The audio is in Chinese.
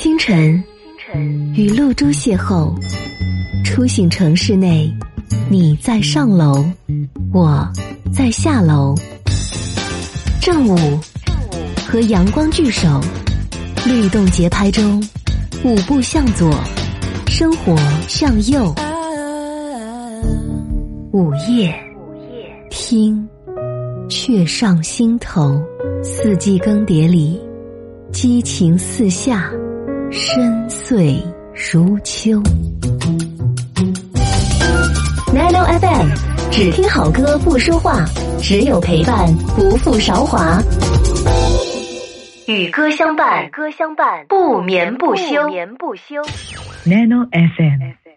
清晨，与露珠邂逅，初醒城市内，你在上楼，我在下楼。正午，和阳光聚首，律动节拍中，舞步向左，生活向右。午夜，听，却上心头。四季更迭里，激情四下。深邃如秋，Nano FM，只听好歌不说话，只有陪伴不负韶华，与歌相伴，歌相伴，不眠不休，眠不休。Nano FM。